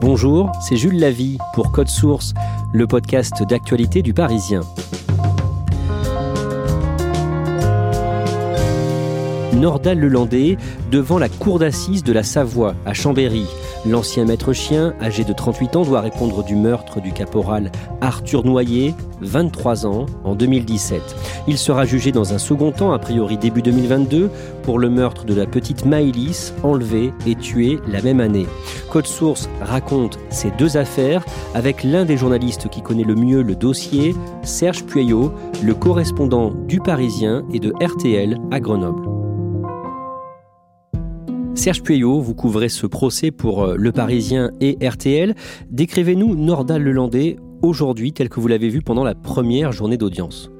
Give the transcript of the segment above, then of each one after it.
Bonjour, c'est Jules Lavie pour Code Source, le podcast d'actualité du Parisien. Nordal Lelandais devant la cour d'assises de la Savoie à Chambéry. L'ancien maître chien, âgé de 38 ans, doit répondre du meurtre du caporal Arthur Noyer, 23 ans, en 2017. Il sera jugé dans un second temps, a priori début 2022, pour le meurtre de la petite Maëlys, enlevée et tuée la même année. Code Source raconte ces deux affaires avec l'un des journalistes qui connaît le mieux le dossier, Serge Pueyo, le correspondant du Parisien et de RTL à Grenoble. Serge Pueyo, vous couvrez ce procès pour euh, Le Parisien et RTL. Décrivez-nous Nordal Lelandais aujourd'hui tel que vous l'avez vu pendant la première journée d'audience.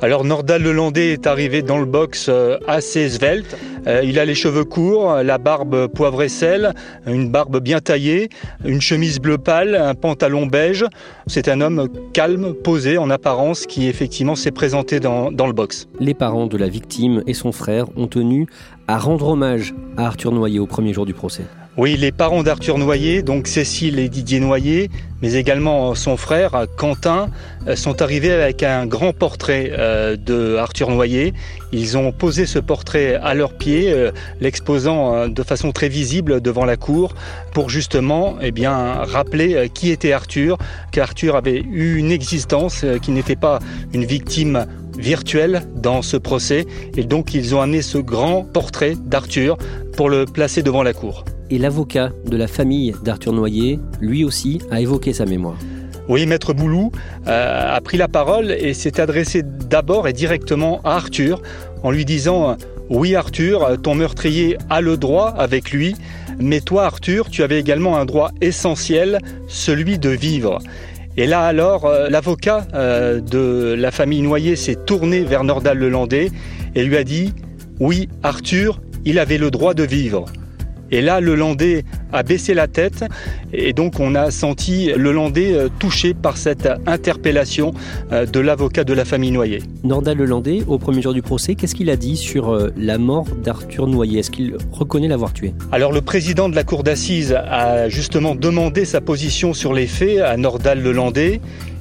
Alors Nordal Lelandais est arrivé dans le box euh, assez svelte. Euh, il a les cheveux courts, la barbe poivre et sel, une barbe bien taillée, une chemise bleu pâle, un pantalon beige. C'est un homme calme, posé en apparence qui effectivement s'est présenté dans, dans le box. Les parents de la victime et son frère ont tenu à rendre hommage à Arthur Noyer au premier jour du procès. Oui, les parents d'Arthur Noyer, donc Cécile et Didier Noyer, mais également son frère Quentin, euh, sont arrivés avec un grand portrait euh, de Arthur Noyer. Ils ont posé ce portrait à leurs pieds, euh, l'exposant de façon très visible devant la cour, pour justement eh bien, rappeler qui était Arthur, qu'Arthur avait eu une existence, qui n'était pas une victime virtuelle dans ce procès. Et donc ils ont amené ce grand portrait d'Arthur pour le placer devant la cour et l'avocat de la famille d'Arthur Noyer, lui aussi, a évoqué sa mémoire. Oui, Maître Boulou euh, a pris la parole et s'est adressé d'abord et directement à Arthur en lui disant Oui, Arthur, ton meurtrier a le droit avec lui, mais toi, Arthur, tu avais également un droit essentiel, celui de vivre. Et là alors, euh, l'avocat euh, de la famille Noyer s'est tourné vers Nordal Lelandais et lui a dit Oui, Arthur, il avait le droit de vivre. Et là, le Landais a baissé la tête et donc on a senti le Landais euh, touché par cette interpellation euh, de l'avocat de la famille Noyer. Nordal Lelandais, au premier jour du procès, qu'est-ce qu'il a dit sur euh, la mort d'Arthur Noyer? Est-ce qu'il reconnaît l'avoir tué? Alors le président de la cour d'assises a justement demandé sa position sur les faits à Nordal Lelandais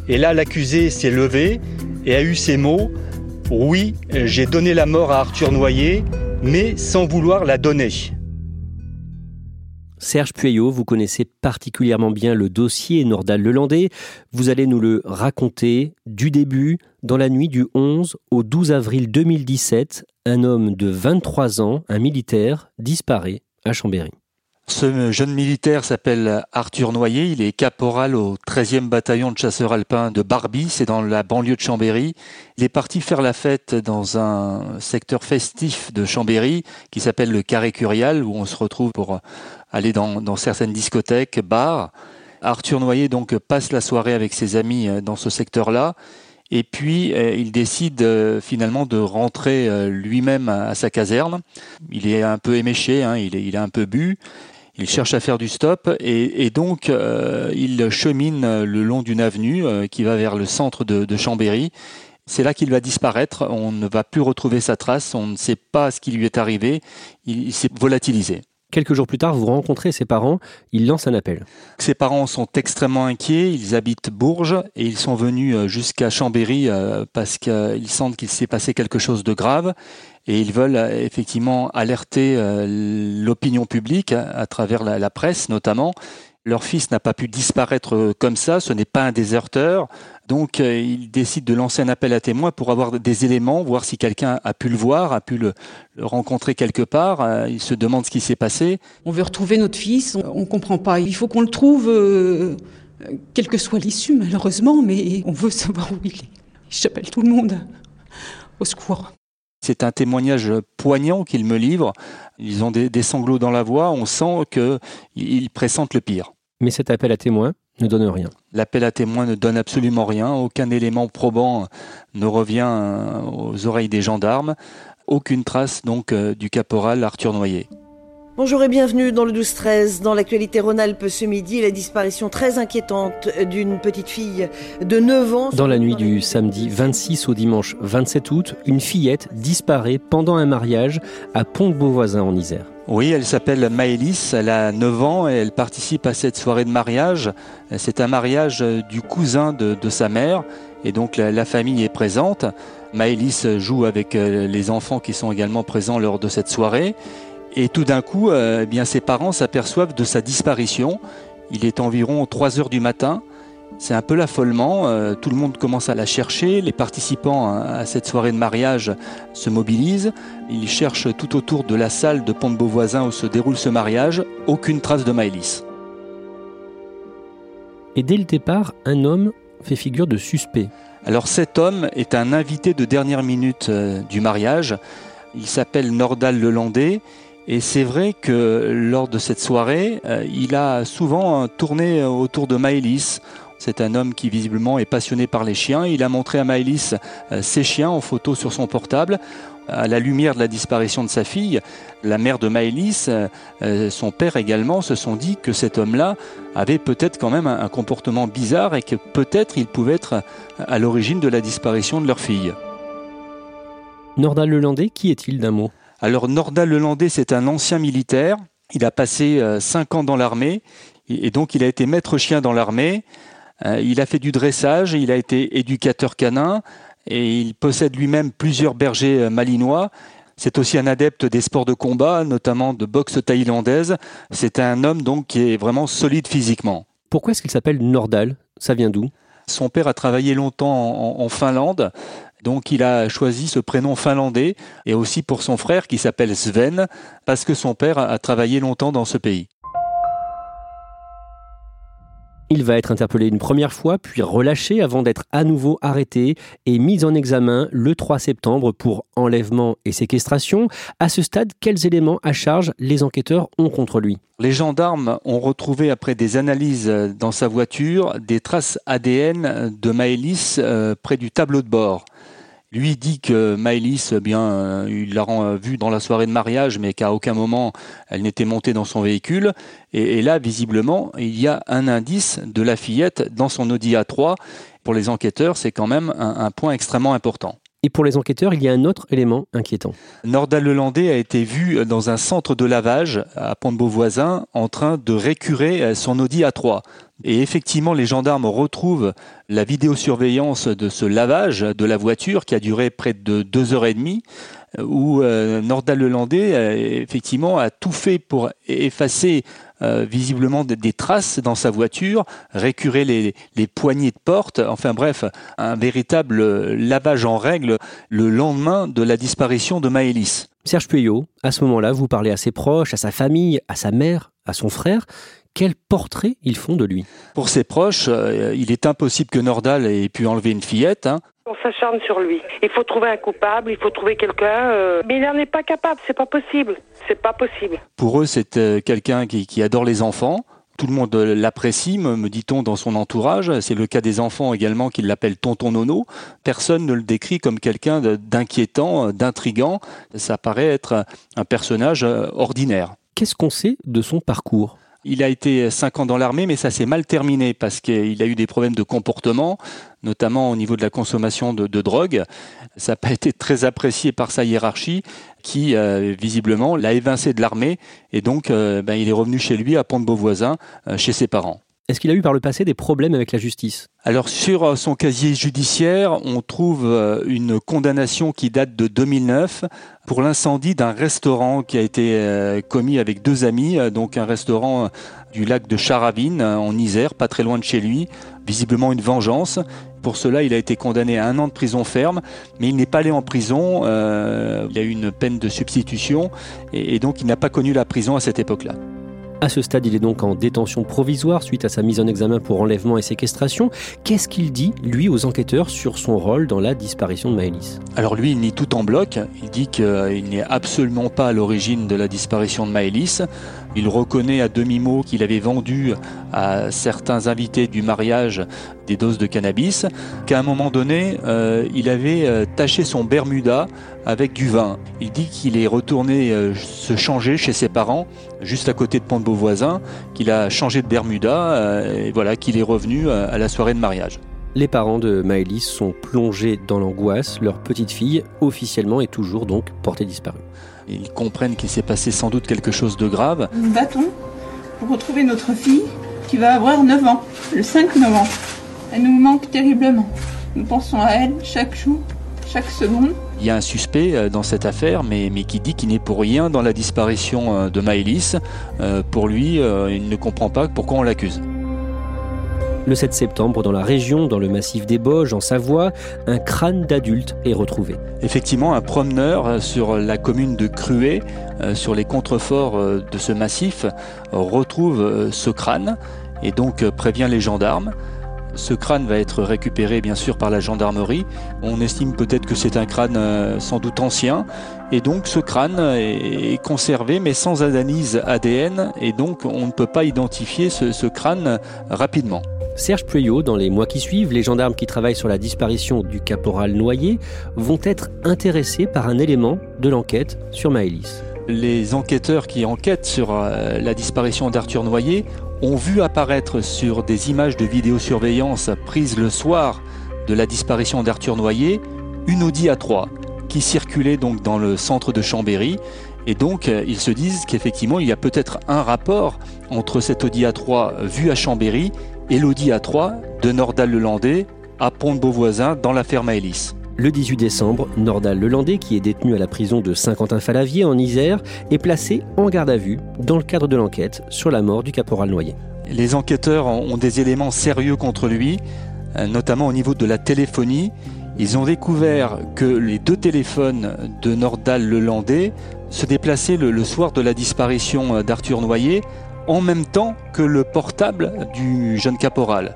et là l'accusé s'est levé et a eu ces mots Oui, j'ai donné la mort à Arthur Noyer, mais sans vouloir la donner. Serge Pueyo, vous connaissez particulièrement bien le dossier Nordal Lelandais. Vous allez nous le raconter du début. Dans la nuit du 11 au 12 avril 2017, un homme de 23 ans, un militaire, disparaît à Chambéry. Ce jeune militaire s'appelle Arthur Noyer, il est caporal au 13e bataillon de chasseurs alpins de Barbie, c'est dans la banlieue de Chambéry. Il est parti faire la fête dans un secteur festif de Chambéry qui s'appelle le Carré Curial, où on se retrouve pour aller dans, certaines discothèques, bars. Arthur Noyer donc passe la soirée avec ses amis euh, dans ce secteur-là. Et puis, euh, il décide euh, finalement de rentrer lui-même à, sa caserne. Il est un peu éméché, hein, il, est, il est un peu bu il cherche à faire du stop et, donc euh, il chemine le long d'une avenue euh, qui va vers le centre de, Chambéry. C'est là qu'il va disparaître, on ne va plus retrouver sa trace, on ne sait pas ce qui lui est arrivé, il, s'est volatilisé. Quelques jours plus tard, vous rencontrez ses parents, il lance un appel. Ses parents sont extrêmement inquiets, ils habitent Bourges et ils sont venus euh, jusqu'à Chambéry euh, parce qu'ils sentent qu'il s'est passé quelque chose de grave et ils veulent euh, effectivement alerter l'opinion publique à travers la presse notamment leur fils n'a pas pu disparaître euh, comme ça, ce n'est pas un déserteur. Donc euh, ils décident de lancer un appel à témoins pour avoir des éléments, voir si quelqu'un a pu le voir, a pu le, rencontrer quelque part. Euh, ils se demandent ce qui s'est passé. On veut retrouver notre fils, on ne comprend pas. Il faut qu'on le trouve, quelle que soit l'issue malheureusement, mais on veut savoir où il est. J'appelle tout le monde au secours. C'est un témoignage poignant qu'ils me livrent. Ils ont des, des, sanglots dans la voix. On sent qu'ils pressentent le pire. Mais cet appel à témoins ne donne rien. L'appel à témoins ne donne absolument rien. Aucun élément probant ne revient euh, aux oreilles des gendarmes. Aucune trace donc euh, du caporal Arthur Noyer. Bonjour et bienvenue dans le 12-13. Dans l'actualité Rhône-Alpes ce midi, la disparition très inquiétante d'une petite fille de 9 ans. Dans la nuit du samedi 26 au dimanche 27 août, une fillette disparaît pendant un mariage à Pont-de-Beauvoisin en Isère. Oui, elle s'appelle Maëlys, elle a 9 ans et elle participe à cette soirée de mariage. C'est un mariage du cousin de, sa mère et donc la, famille est présente. Maëlys joue avec euh, les enfants qui sont également présents lors de cette soirée. Et tout d'un coup, euh, eh bien, ses parents s'aperçoivent de sa disparition. Il est environ 3 heures du matin. C'est un peu l'affolement, euh, tout le monde commence à la chercher, les participants à cette soirée de mariage se mobilisent, ils cherchent tout autour de la salle de Pont de Beauvoisin où se déroule ce mariage, aucune trace de Maëlys. Et dès le départ, un homme fait figure de suspect. Alors cet homme est un invité de dernière minute euh, du mariage, il s'appelle Nordal Lelandais et c'est vrai que lors de cette soirée, euh, il a souvent tourné autour de Maëlys. C'est un homme qui visiblement est passionné par les chiens. Il a montré à Maëlys euh, ses chiens en photo sur son portable. À la lumière de la disparition de sa fille, la mère de Maëlys, euh, son père également, se sont dit que cet homme-là avait peut-être quand même un comportement bizarre et que peut-être il pouvait être à l'origine de la disparition de leur fille. Nordal Lelandais, qui est-il d'un mot? Alors Nordal Lelandais, c'est un ancien militaire. Il a passé euh, cinq ans dans l'armée et donc il a été maître chien dans l'armée. Euh, il a fait du dressage, il a été éducateur canin et il possède lui-même plusieurs bergers euh, malinois. C'est aussi un adepte des sports de combat, notamment de boxe thaïlandaise. C'est un homme donc qui est vraiment solide physiquement. Pourquoi est-ce qu'il s'appelle Nordal? Ça vient d'où? Son père a travaillé longtemps en Finlande donc il a choisi ce prénom finlandais et aussi pour son frère qui s'appelle Sven parce que son père a travaillé longtemps dans ce pays. Il va être interpellé une première fois, puis relâché avant d'être à nouveau arrêté et mis en examen le 3 septembre pour enlèvement et séquestration. À ce stade, quels éléments à charge les enquêteurs ont contre lui? Les gendarmes ont retrouvé, après des analyses dans sa voiture, des traces ADN de Maëlys euh, près du tableau de bord. Lui dit que Maëlys, eh bien, euh, il l'a euh, vue dans la soirée de mariage, mais qu'à aucun moment elle n'était montée dans son véhicule. Et, là, visiblement, il y a un indice de la fillette dans son Audi A3. Pour les enquêteurs, c'est quand même un, point extrêmement important. Et pour les enquêteurs, il y a un autre élément inquiétant. Nordal Lelandais a été vu dans un centre de lavage à Pont-de-Beauvoisin en train de récurer son Audi A3. Et effectivement, les gendarmes retrouvent la vidéosurveillance de ce lavage de la voiture qui a duré près de deux heures et demie, où euh, Nordal Lelandais, euh, effectivement, a tout fait pour effacer euh, visiblement des, traces dans sa voiture, récurer les, poignées de porte, enfin bref, un véritable lavage en règle le lendemain de la disparition de Maëlys. Serge Puyot, à ce moment-là, vous parlez à ses proches, à sa famille, à sa mère, à son frère quel portrait ils font de lui Pour ses proches, euh, il est impossible que Nordal ait pu enlever une fillette. Hein. On s'acharne sur lui. Il faut trouver un coupable, il faut trouver quelqu'un. Euh, mais il n'en est pas capable, c'est pas possible. C'est pas possible. Pour eux, c'est euh, quelqu'un qui, adore les enfants. Tout le monde l'apprécie, me, dit-on, dans son entourage. C'est le cas des enfants également qui l'appellent tonton nono. Personne ne le décrit comme quelqu'un d'inquiétant, d'intrigant. Ça paraît être un personnage ordinaire. Qu'est-ce qu'on sait de son parcours? Il a été cinq ans dans l'armée, mais ça s'est mal terminé parce qu'il a eu des problèmes de comportement, notamment au niveau de la consommation de, drogue. Ça n'a pas été très apprécié par sa hiérarchie, qui visiblement l'a évincé de l'armée et donc ben, il est revenu chez lui à Pont-de-Beauvoisin, chez ses parents. Est-ce qu'il a eu par le passé des problèmes avec la justice? Alors sur son casier judiciaire, on trouve une condamnation qui date de 2009 pour l'incendie d'un restaurant qui a été commis avec deux amis, donc un restaurant du lac de Charavine en Isère, pas très loin de chez lui, visiblement une vengeance. Pour cela, il a été condamné à un an de prison ferme, mais il n'est pas allé en prison. Euh, il a eu une peine de substitution et donc il n'a pas connu la prison à cette époque-là. À ce stade, il est donc en détention provisoire suite à sa mise en examen pour enlèvement et séquestration. Qu'est-ce qu'il dit, lui, aux enquêteurs sur son rôle dans la disparition de Maëlys? Alors lui, il nie tout en bloc. Il dit qu'il n'est absolument pas à l'origine de la disparition de Maëlys. Il reconnaît à demi-mot qu'il avait vendu à certains invités du mariage des doses de cannabis, qu'à un moment donné, euh, il avait euh, taché son Bermuda avec du vin. Il dit qu'il est retourné euh, se changer chez ses parents, juste à côté de Pont-de-Beauvoisin, qu'il a changé de Bermuda et voilà, qu'il est revenu à la soirée de mariage. Les parents de Maëlys sont plongés dans l'angoisse. Leur petite fille, officiellement, est toujours donc portée disparue. Ils comprennent qu'il s'est passé sans doute quelque chose de grave. Nous battons pour retrouver notre fille qui va avoir 9 ans, le 5 novembre. Elle nous manque terriblement. Nous pensons à elle chaque jour, chaque seconde. Il y a un suspect euh, dans cette affaire, mais, mais qui dit qu'il n'est pour rien dans la disparition euh, de Maëlys. Euh, pour lui, il ne comprend pas pourquoi on l'accuse. Le 7 septembre, dans la région, dans le massif des Boges, en Savoie, un crâne d'adulte est retrouvé. Effectivement, un promeneur sur la commune de Cruet, sur les contreforts de ce massif, retrouve ce crâne et donc prévient les gendarmes. Ce crâne va être récupéré bien sûr par la gendarmerie. On estime peut-être que c'est un crâne euh, sans doute ancien. Et donc ce crâne est conservé mais sans analyse ADN et donc on ne peut pas identifier ce, crâne rapidement. Serge Pueyo, dans les mois qui suivent, les gendarmes qui travaillent sur la disparition du caporal Noyer vont être intéressés par un élément de l'enquête sur Maëlys. Les enquêteurs qui enquêtent sur euh, la disparition d'Arthur Noyer ont vu apparaître sur des images de vidéosurveillance prises le soir de la disparition d'Arthur Noyer une Audi A3 qui circulait donc dans le centre de Chambéry. Et donc, euh, ils se disent qu'effectivement, il y a peut-être un rapport entre cette Audi A3 vue à Chambéry et l'Audi A3 de Nordal-le-Landais à Pont-de-Beauvoisin dans l'affaire Maëlys. Le 18 décembre, Nordal Lelandais, qui est détenu à la prison de Saint-Quentin-Falavier en Isère, est placé en garde à vue dans le cadre de l'enquête sur la mort du caporal Noyer. Les enquêteurs ont des éléments sérieux contre lui, euh, notamment au niveau de la téléphonie. Ils ont découvert que les deux téléphones de Nordal Lelandais se déplaçaient le, soir de la disparition euh, d'Arthur Noyer en même temps que le portable du jeune caporal.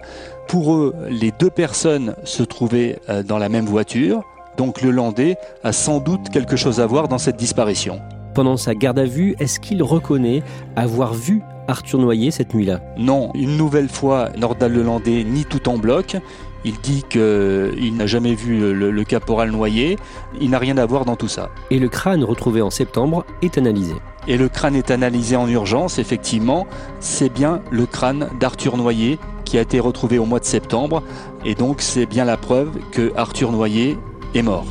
Pour eux, les deux personnes se trouvaient euh, dans la même voiture, donc le Landais a sans doute quelque chose à voir dans cette disparition. Pendant sa garde à vue, est-ce qu'il reconnaît avoir vu Arthur Noyer cette nuit-là? Non, une nouvelle fois, Nordal Lelandais nie tout en bloc. Il dit qu'il n'a jamais vu le, caporal Noyer. Il n'a rien à voir dans tout ça. Et le crâne retrouvé en septembre est analysé. Et le crâne est analysé en urgence, effectivement. C'est bien le crâne d'Arthur Noyer qui a été retrouvé au mois de septembre. Et donc c'est bien la preuve que Arthur Noyer est mort.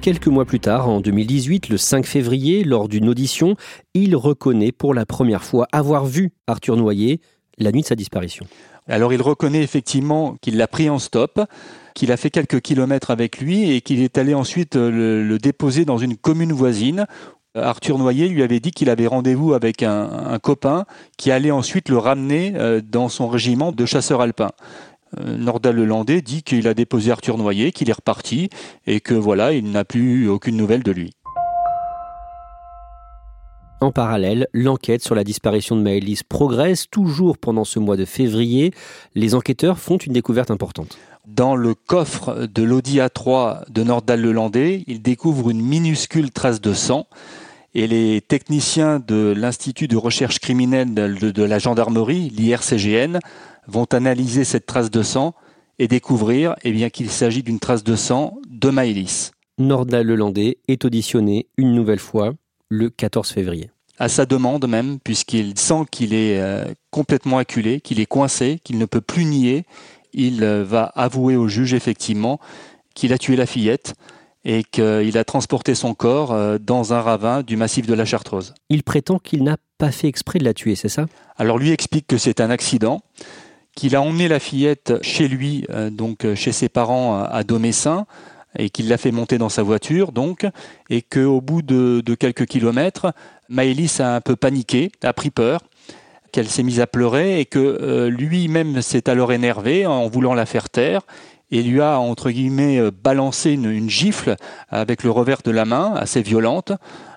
Quelques mois plus tard, en 2018, le 5 février, lors d'une audition, il reconnaît pour la première fois avoir vu Arthur Noyer la nuit de sa disparition. Alors il reconnaît effectivement qu'il l'a pris en stop, qu'il a fait quelques kilomètres avec lui et qu'il est allé ensuite le, déposer dans une commune voisine Arthur Noyer lui avait dit qu'il avait rendez-vous avec un, copain qui allait ensuite le ramener euh, dans son régiment de chasseurs alpins. Euh, Nordal Lelandais dit qu'il a déposé Arthur Noyer, qu'il est reparti et que voilà, il n'a plus eu aucune nouvelle de lui. En parallèle, l'enquête sur la disparition de Maëlys progresse toujours pendant ce mois de février. Les enquêteurs font une découverte importante. Dans le coffre de l'Audi A3 de Nordal Lelandais, ils découvrent une minuscule trace de sang et les techniciens de l'Institut de recherche criminelle de, la gendarmerie, l'IRCGN, vont analyser cette trace de sang et découvrir eh bien, qu'il s'agit d'une trace de sang de Maëlys. Nordal Lelandais est auditionné une nouvelle fois le 14 février. À sa demande même, puisqu'il sent qu'il est euh, complètement acculé, qu'il est coincé, qu'il ne peut plus nier, il euh, va avouer au juge effectivement qu'il a tué la fillette et qu'il a transporté son corps euh, dans un ravin du massif de la Chartreuse. Il prétend qu'il n'a pas fait exprès de la tuer, c'est ça? Alors lui explique que c'est un accident, qu'il a emmené la fillette chez lui, euh, donc chez ses parents à Domessin, et qu'il l'a fait monter dans sa voiture, donc, et qu'au bout de, quelques kilomètres, Maëlys a un peu paniqué, a pris peur, qu'elle s'est mise à pleurer et que euh, lui-même s'est alors énervé en voulant la faire taire et lui a, entre guillemets, euh, balancé une, gifle avec le revers de la main, assez violente.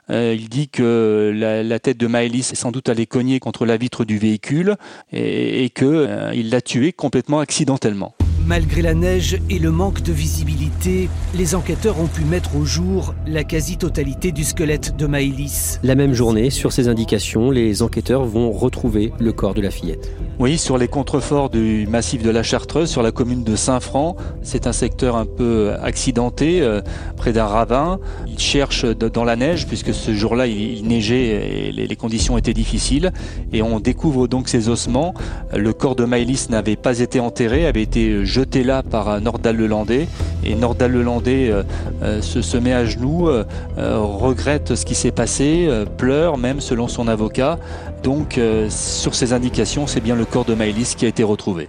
Euh, il dit que la, tête de Maëlys est sans doute allée cogner contre la vitre du véhicule et, et qu'il l'a tuée complètement accidentellement. Malgré la neige et le manque de visibilité, les enquêteurs ont pu mettre au jour la quasi-totalité du squelette de Maëlys. La même journée, sur ces indications, les enquêteurs vont retrouver le corps de la fillette. Oui, sur les contreforts du massif de la Chartreuse, sur la commune de Saint-Franc. C'est un secteur un peu accidenté, euh, près d'un ravin. Ils cherchent dans la neige, puisque ce jour-là, il, neigeait et les, conditions étaient difficiles. Et on découvre donc ces ossements. Le corps de Maëlys n'avait pas été enterré, avait été jeté là par Nordal Lelandais. Et Nordal Lelandais euh, euh, se, se, met à genoux, regrette ce qui s'est passé, pleure même selon son avocat. Donc, sur ces indications, c'est bien le corps de Maëlys qui a été retrouvé.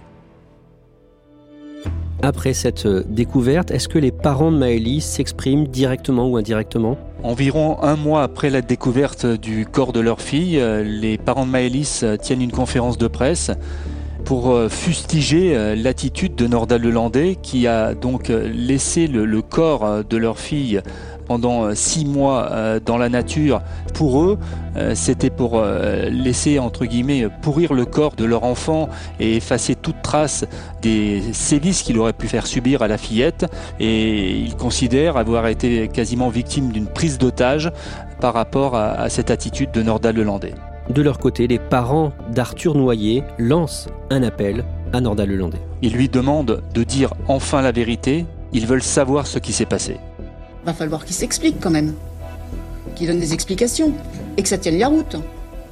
Après cette euh, découverte, est-ce que les parents de Maëlys s'expriment directement ou indirectement? Environ un mois après la découverte du corps de leur fille, euh, les parents de Maëlys euh, tiennent une conférence de presse pour fustiger l'attitude de Nordal Lelandais qui a donc laissé le, corps de leur fille pendant euh, six mois euh, dans la nature, pour eux, euh, c'était pour laisser, entre guillemets, pourrir le corps de leur enfant et effacer toute trace des sévices qu'il aurait pu faire subir à la fillette. Et ils considèrent avoir été quasiment victimes d'une prise d'otage par rapport à, cette attitude de Nordal Lelandais. De leur côté, les parents d'Arthur Noyer lancent un appel à Nordal Lelandais. Ils lui demandent de dire enfin la vérité, ils veulent savoir ce qui s'est passé va falloir qu'il s'explique quand même, qu'il donne des explications et que ça tienne la route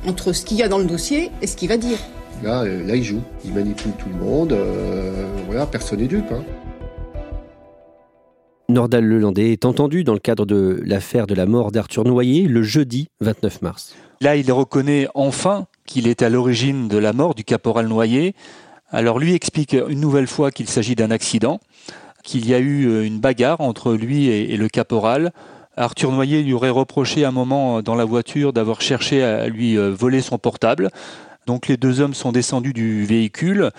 entre ce qu'il y a dans le dossier et ce qu'il va dire. Là, euh, là, il joue, il manipule tout le monde, euh, voilà, personne n'est dupe. Hein. Nordal Lelandais est entendu dans le cadre de l'affaire de la mort d'Arthur Noyer le jeudi 29 mars. Là, il reconnaît enfin qu'il est à l'origine de la mort du caporal Noyer. Alors lui explique une nouvelle fois qu'il s'agit d'un accident qu'il y a eu euh, une bagarre entre lui et, le caporal. Arthur Noyer lui aurait reproché un moment euh, dans la voiture d'avoir cherché à lui euh, voler son portable. Donc les deux hommes sont descendus du véhicule.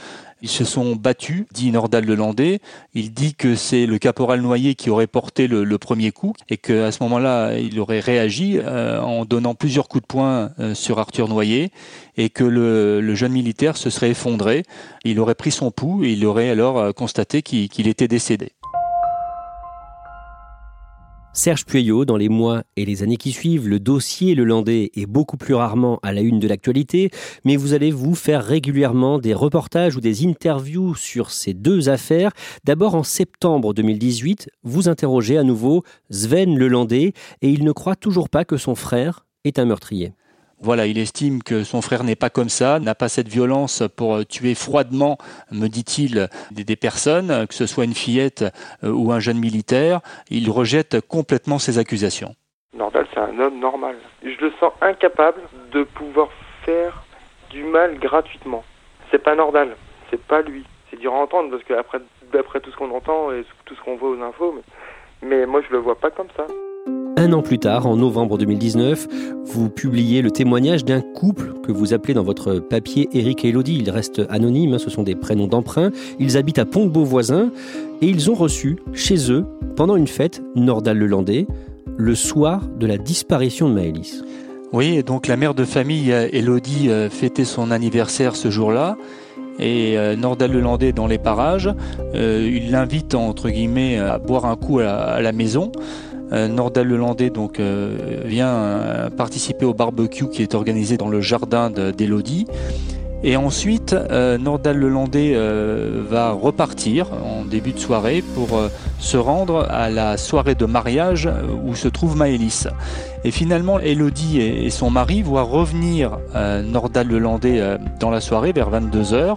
Ils se sont battus, dit Nordal Lelandais. Il dit que c'est le caporal Noyer qui aurait porté le, premier coup et qu'à ce moment-là, il aurait réagi euh, en donnant plusieurs coups de poing euh, sur Arthur Noyer et que le, jeune militaire se serait effondré. Il aurait pris son pouls et il aurait alors euh, constaté qu'il était décédé. Serge Pueyo, dans les mois et les années qui suivent, le dossier Le Landais est beaucoup plus rarement à la une de l'actualité, mais vous allez vous faire régulièrement des reportages ou des interviews sur ces deux affaires. D'abord, en septembre 2018, vous interrogez à nouveau Sven Le Landais et il ne croit toujours pas que son frère est un meurtrier. Voilà, il estime que son frère n'est pas comme ça, n'a pas cette violence pour euh, tuer froidement, me dit-il, des, personnes, que ce soit une fillette euh, ou un jeune militaire. Il rejette complètement ces accusations. Nordal, c'est un homme normal. Je le sens incapable de pouvoir faire du mal gratuitement. C'est pas Nordal, c'est pas lui. C'est dur à entendre parce que d'après tout ce qu'on entend et tout ce qu'on voit aux infos, mais, mais moi je le vois pas comme ça. Un an plus tard, en novembre 2019, vous publiez le témoignage d'un couple que vous appelez dans votre papier Eric et Elodie. Ils restent anonymes, hein, ce sont des prénoms d'emprunt. Ils habitent à Pont-de-Beauvoisin et ils ont reçu chez eux, pendant une fête, Nordal Lelandais, le soir de la disparition de Maëlys. Oui, donc la mère de famille, Elodie, euh, fêtait son anniversaire ce jour-là et euh, Nordal Lelandais dans les parages. Euh, il l'invite entre guillemets à boire un coup à la maison. Euh, Nordal Lelandais donc euh, vient euh, participer au barbecue qui est organisé dans le jardin d'Elodie. Et ensuite, Nordal Lelandais va repartir en début de soirée pour se rendre à la soirée de mariage où se trouve Maëlys. Et finalement, Elodie et, son mari voient revenir Nordal Lelandais dans la soirée vers 22h.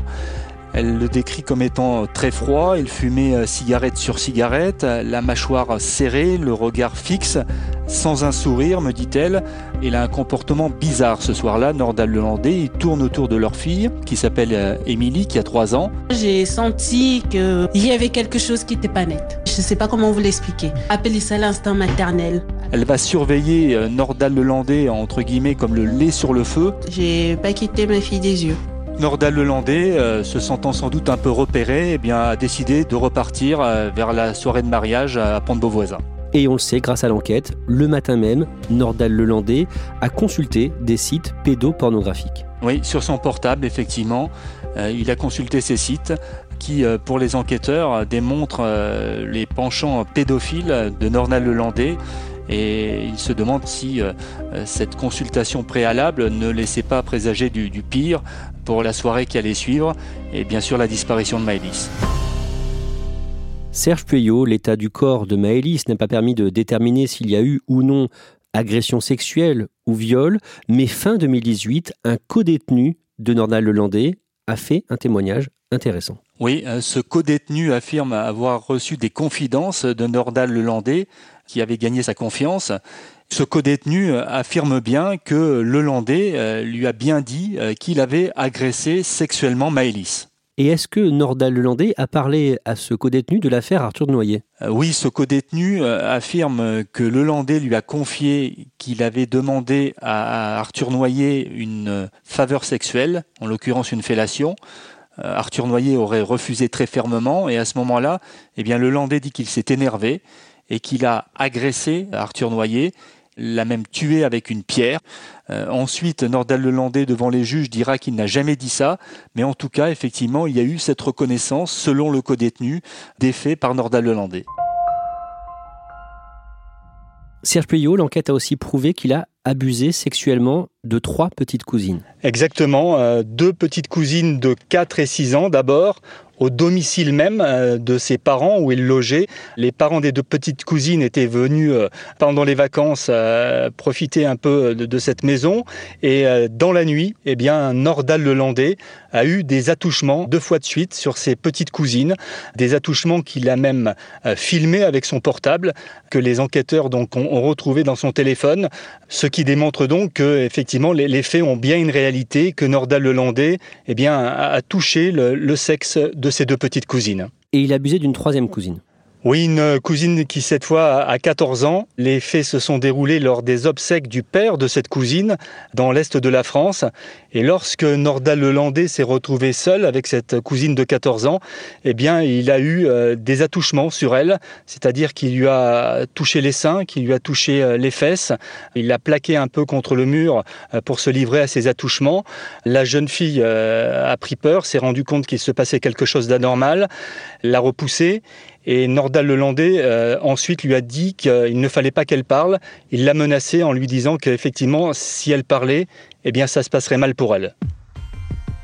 Elle le décrit comme étant très froid, il fumait cigarette sur cigarette, la mâchoire serrée, le regard fixe, sans un sourire, me dit-elle. Il a un comportement bizarre ce soir-là, Nordal Lelandais. Il tourne autour de leur fille, qui s'appelle Émilie, qui a 3 ans. J'ai senti qu'il y avait quelque chose qui n'était pas net. Je ne sais pas comment vous l'expliquer. Appelez ça l'instinct maternel. Elle va surveiller Nordal Lelandais, entre guillemets, comme le lait sur le feu. J'ai pas quitté ma fille des yeux. Nordal Lelandais, euh, se sentant sans doute un peu repéré, eh bien, a décidé de repartir euh, vers la soirée de mariage à Pont-de-Beauvoisin. Et on le sait grâce à l'enquête, le matin même, Nordal Lelandais a consulté des sites pédopornographiques. Oui, sur son portable, effectivement, euh, il a consulté ces sites qui, pour les enquêteurs, démontrent les penchants pédophiles de Nordal Lelandais et il se demande si euh, cette consultation préalable ne laissait pas présager du, pire pour la soirée qui allait suivre et bien sûr la disparition de Maëlys. Serge Pueyo, l'état du corps de Maëlys n'a pas permis de déterminer s'il y a eu ou non agression sexuelle ou viol, mais fin 2018, un co-détenu de Nordal Lelandais a fait un témoignage intéressant. Oui, euh, ce co-détenu affirme avoir reçu des confidences de Nordal Lelandais qui avait gagné sa confiance. Ce co-détenu affirme bien que le Landais euh, lui a bien dit euh, qu'il avait agressé sexuellement Maëlys. Et est-ce que Nordal Lelandais a parlé à ce co-détenu de l'affaire Arthur Noyer? Euh, Oui, ce co-détenu affirme que le Landais lui a confié qu'il avait demandé à Arthur Noyer une faveur sexuelle, en l'occurrence une fellation. Arthur Noyer aurait refusé très fermement et à ce moment-là, eh bien, le Landais dit qu'il s'est énervé et qu'il a agressé Arthur Noyer, l'a même tué avec une pierre. Euh, ensuite, Nordal Lelandais, devant les juges, dira qu'il n'a jamais dit ça, mais en tout cas, effectivement, il y a eu cette reconnaissance, selon le co-détenu, des faits par Nordal Lelandais. Serge Puyot, l'enquête a aussi prouvé qu'il a abusé sexuellement de trois petites cousines. Exactement, euh, deux petites cousines de 4 et 6 ans d'abord, au domicile même euh, de ses parents où il logeait. Les parents des deux petites cousines étaient venus euh, pendant les vacances euh, profiter un peu de, cette maison. Et dans la nuit, eh bien, Nordal Lelandais a eu des attouchements deux fois de suite sur ses petites cousines, des attouchements qu'il a même filmés avec son portable que les enquêteurs donc ont, retrouvé dans son téléphone, ce qui démontre donc que effectivement les, faits ont bien une réalité, que Nordal Lelandais eh bien, a, touché le, le sexe de ses deux petites cousines. Et il abusait d'une troisième cousine. Oui, une cousine qui cette fois a 14 ans. Les faits se sont déroulés lors des obsèques du père de cette cousine dans l'est de la France. Et lorsque Nordal Lelandais s'est retrouvé seul avec cette cousine de 14 ans, eh bien, il a eu euh, des attouchements sur elle, c'est-à-dire qu'il lui a touché les seins, qu'il lui a touché euh, les fesses. Il l'a plaqué un peu contre le mur euh, pour se livrer à ses attouchements. La jeune fille a pris peur, s'est rendu compte qu'il se passait quelque chose d'anormal, l'a repoussé et Nordal Lelandais euh, ensuite lui a dit qu'il ne fallait pas qu'elle parle. Il l'a menacée en lui disant qu'effectivement, si elle parlait, eh bien, ça se passerait mal pour elle.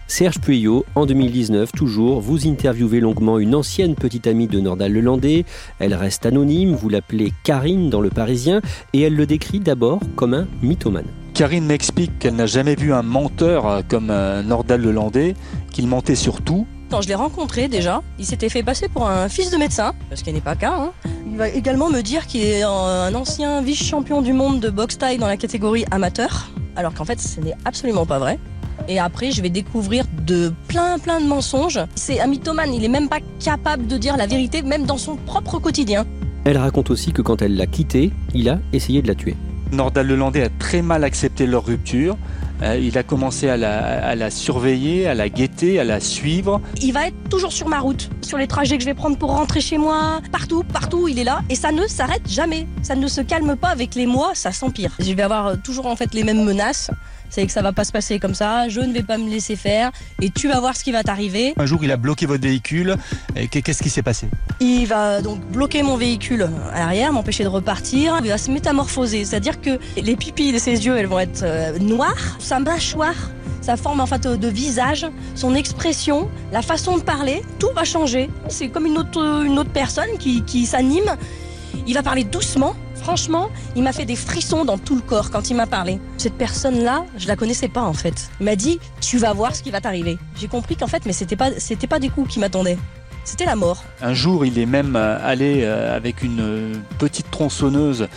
Serge Pueyo, en 2019, toujours, vous interviewez longuement une ancienne petite amie de Nordal Lelandais. Elle reste anonyme, vous l'appelez Karine dans Le Parisien, et elle le décrit d'abord comme un mythomane. Karine m'explique qu'elle n'a jamais vu un menteur comme euh, Nordal Lelandais, qu'il mentait sur tout, quand je l'ai rencontré déjà, il s'était fait passer pour un fils de médecin, ce qui n'est pas cas. Hein. Il va également me dire qu'il est un ancien vice-champion du monde de boxe taille dans la catégorie amateur, alors qu'en fait ce n'est absolument pas vrai. Et après, je vais découvrir de plein plein de mensonges. C'est un mythomane, il est même pas capable de dire la vérité, même dans son propre quotidien. Elle raconte aussi que quand elle l'a quitté, il a essayé de la tuer. Nordal Lelandais a très mal accepté leur rupture. Euh, il a commencé à la, surveiller, à la guetter, à la suivre. Il va être toujours sur ma route, sur les trajets que je vais prendre pour rentrer chez moi. Partout, partout, il est là. Et ça ne s'arrête jamais. Ça ne se calme pas avec les mois, ça s'empire. Je vais avoir toujours en fait les mêmes menaces c'est que ça va pas se passer comme ça, je ne vais pas me laisser faire et tu vas voir ce qui va t'arriver. Un jour, il a bloqué votre véhicule. Qu'est-ce qui s'est passé? Il va donc bloquer mon véhicule à l'arrière, m'empêcher de repartir. Il va se métamorphoser, c'est-à-dire que les pupilles de ses yeux, elles vont être euh, noires, sa mâchoire sa forme en fait de visage, son expression, la façon de parler, tout va changer. C'est comme une autre, une autre personne qui, qui s'anime. Il va parler doucement, franchement, il m'a fait des frissons dans tout le corps quand il m'a parlé. Cette personne-là, je la connaissais pas en fait. Il m'a dit, tu vas voir ce qui va t'arriver. J'ai compris qu'en fait, mais c'était pas, c'était pas des coups qui m'attendaient. C'était la mort. Un jour, il est même euh, allé euh, avec une euh, petite tronçonneuse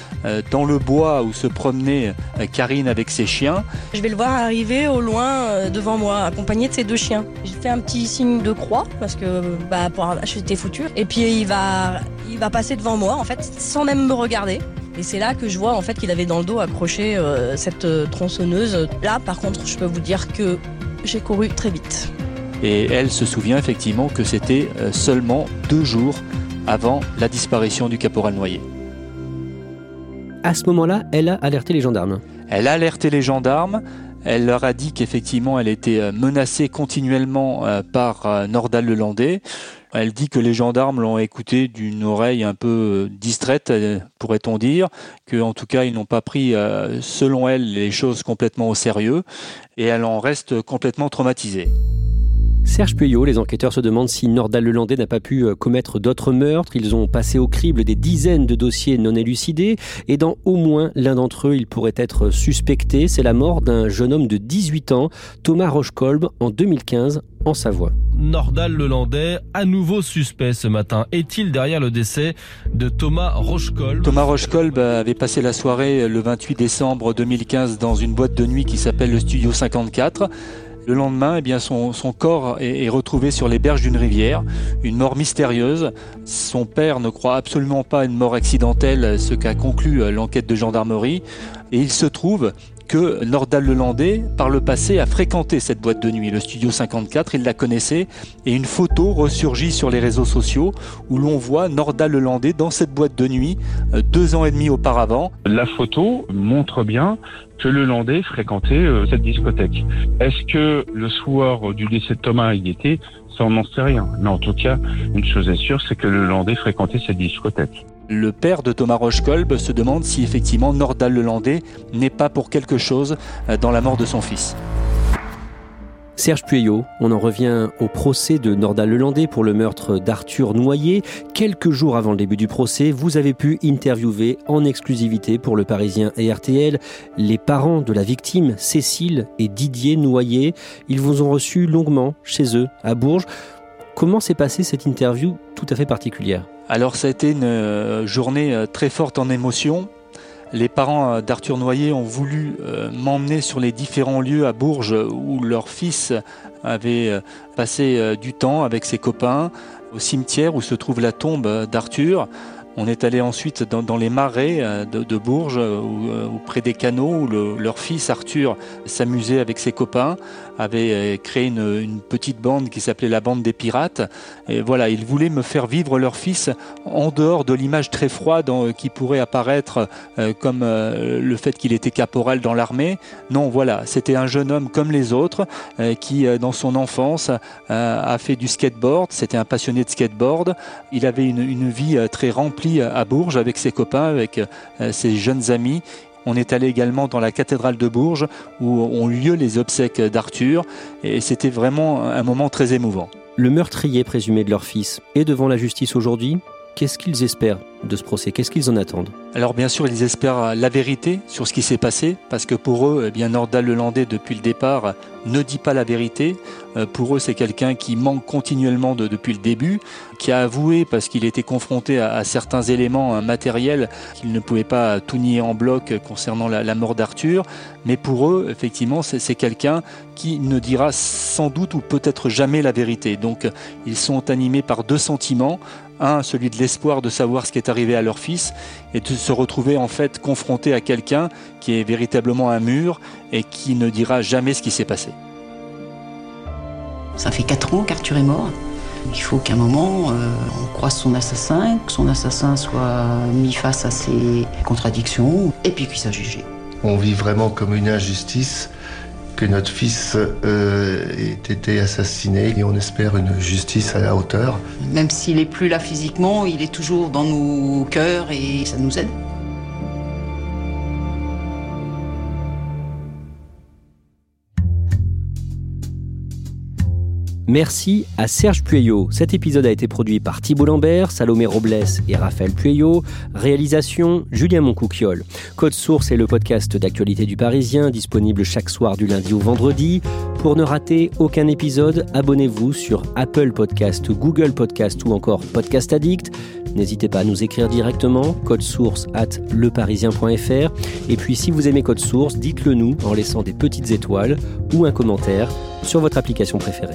dans le bois où se promenait Karine avec ses chiens. Je vais le voir arriver au loin devant moi, accompagné de ses deux chiens. J'ai fait un petit signe de croix parce que bah, pour j'étais foutu. Et puis il va, il va passer devant moi en fait sans même me regarder. Et c'est là que je vois en fait qu'il avait dans le dos accroché cette tronçonneuse. Là, par contre, je peux vous dire que j'ai couru très vite. Et elle se souvient effectivement que c'était euh, seulement deux jours avant la disparition du caporal noyé. À ce moment-là, elle a alerté les gendarmes. Elle a alerté les gendarmes. Elle leur a dit qu'effectivement, elle était euh, menacée continuellement euh, par Nordal Lelandais. Elle dit que les gendarmes l'ont écoutée d'une oreille un peu distraite, pourrait-on dire, que en tout cas ils n'ont pas pris, selon elle, les choses complètement au sérieux, et elle en reste complètement traumatisée. Serge Puyot, les enquêteurs se demandent si Nordal Lelandais n'a pas pu euh, commettre d'autres meurtres. Ils ont passé au crible des dizaines de dossiers non élucidés et dans au moins l'un d'entre eux, il pourrait être suspecté. C'est la mort d'un jeune homme de 18 ans, Thomas Rochekolb, en 2015 en Savoie. Nordal Lelandais, à nouveau suspect ce matin. Est-il derrière le décès de Thomas Rochekolb Thomas Rochekolb avait passé la soirée le 28 décembre 2015 dans une boîte de nuit qui s'appelle le Studio 54. Le lendemain, eh son, corps est, retrouvé sur les berges d'une rivière, une mort mystérieuse. Son père ne croit absolument pas à une mort accidentelle, ce qu'a conclu euh, l'enquête de gendarmerie. Et il se trouve que Nordal Lelandais, par le passé, a fréquenté cette boîte de nuit, le Studio 54, il la connaissait, et une photo ressurgit sur les réseaux sociaux où l'on voit Nordal Lelandais dans cette boîte de nuit euh, deux ans et demi auparavant. La photo montre bien que le Landais fréquentait euh, cette discothèque. Est-ce que le soir du décès de Thomas y était? Ça, on n'en sait rien. Mais en tout cas, une chose est sûre, c'est que le Landais fréquentait cette discothèque. Le père de Thomas Rochekolb se demande si effectivement Nordal Lelandais n'est pas pour quelque chose euh, dans la mort de son fils. Serge Pueyo, on en revient au procès de Nordal Lelandais pour le meurtre d'Arthur Noyer. Quelques jours avant le début du procès, vous avez pu interviewer en exclusivité pour le Parisien et RTL les parents de la victime, Cécile et Didier Noyer. Ils vous ont reçu longuement chez eux, à Bourges. Comment s'est passée cette interview tout à fait particulière? Alors ça a été une euh, journée euh, très forte en émotion. Les parents euh, d'Arthur Noyer ont voulu m'emmener sur les différents lieux à Bourges où leur fils avait passé du temps avec ses copains, au cimetière où se trouve la tombe d'Arthur. On est allé ensuite dans, les marais euh, de, Bourges, euh, euh, ou, près des canaux, où leur fils Arthur s'amusait avec ses copains, avait créé une, petite bande qui s'appelait la bande des pirates. Et voilà, ils voulaient me faire vivre leur fils en dehors de l'image très froide qui pourrait apparaître comme le fait qu'il était caporal dans l'armée. Non, voilà, c'était un jeune homme comme les autres qui, dans son enfance, a fait du skateboard. C'était un passionné de skateboard. Il avait une, vie très remplie à Bourges avec ses copains, avec euh, ses jeunes amis. On est allé également dans la cathédrale de Bourges où ont lieu les obsèques d'Arthur et c'était vraiment un moment très émouvant. Le meurtrier présumé de leur fils est devant la justice aujourd'hui? Qu'est-ce qu'ils espèrent de ce procès? Qu'est-ce qu'ils en attendent? Alors bien sûr, ils espèrent la vérité sur ce qui s'est passé, parce que pour eux, eh bien Nordal Lelandais, depuis le départ, ne dit pas la vérité. Euh, pour eux, c'est quelqu'un qui manque continuellement depuis le début, qui a avoué, parce qu'il était confronté à, certains éléments matériels, qu'il ne pouvait pas tout nier en bloc concernant la, la mort d'Arthur. Mais pour eux, effectivement, c'est quelqu'un qui ne dira sans doute ou peut-être jamais la vérité. Donc ils sont animés par deux sentiments un, celui de l'espoir de savoir ce qui est arrivé à leur fils et de se retrouver en fait confronté à quelqu'un qui est véritablement un mur et qui ne dira jamais ce qui s'est passé. Ça fait quatre ans qu'Arthur est mort. Il faut qu'à un moment, euh, on croise son assassin, que son assassin soit mis face à ses contradictions, et puis qu'il soit jugé. On vit vraiment comme une injustice que notre fils euh, ait été assassiné et on espère une justice à la hauteur. Même s'il n'est plus là physiquement, il est toujours dans nos cœurs et ça nous aide. Merci à Serge Pueyo. Cet épisode a été produit par Thibault Lambert, Salomé Robles et Raphaël Pueyo. Réalisation Julien Moncouquiole. Code Source est le podcast d'actualité du Parisien, disponible chaque soir du lundi au vendredi. Pour ne rater aucun épisode, abonnez-vous sur Apple Podcast, Google Podcast ou encore Podcast Addict. N'hésitez pas à nous écrire directement, code source at leparisien.fr. Et puis si vous aimez Code Source, dites-le nous en laissant des petites étoiles ou un commentaire sur votre application préférée.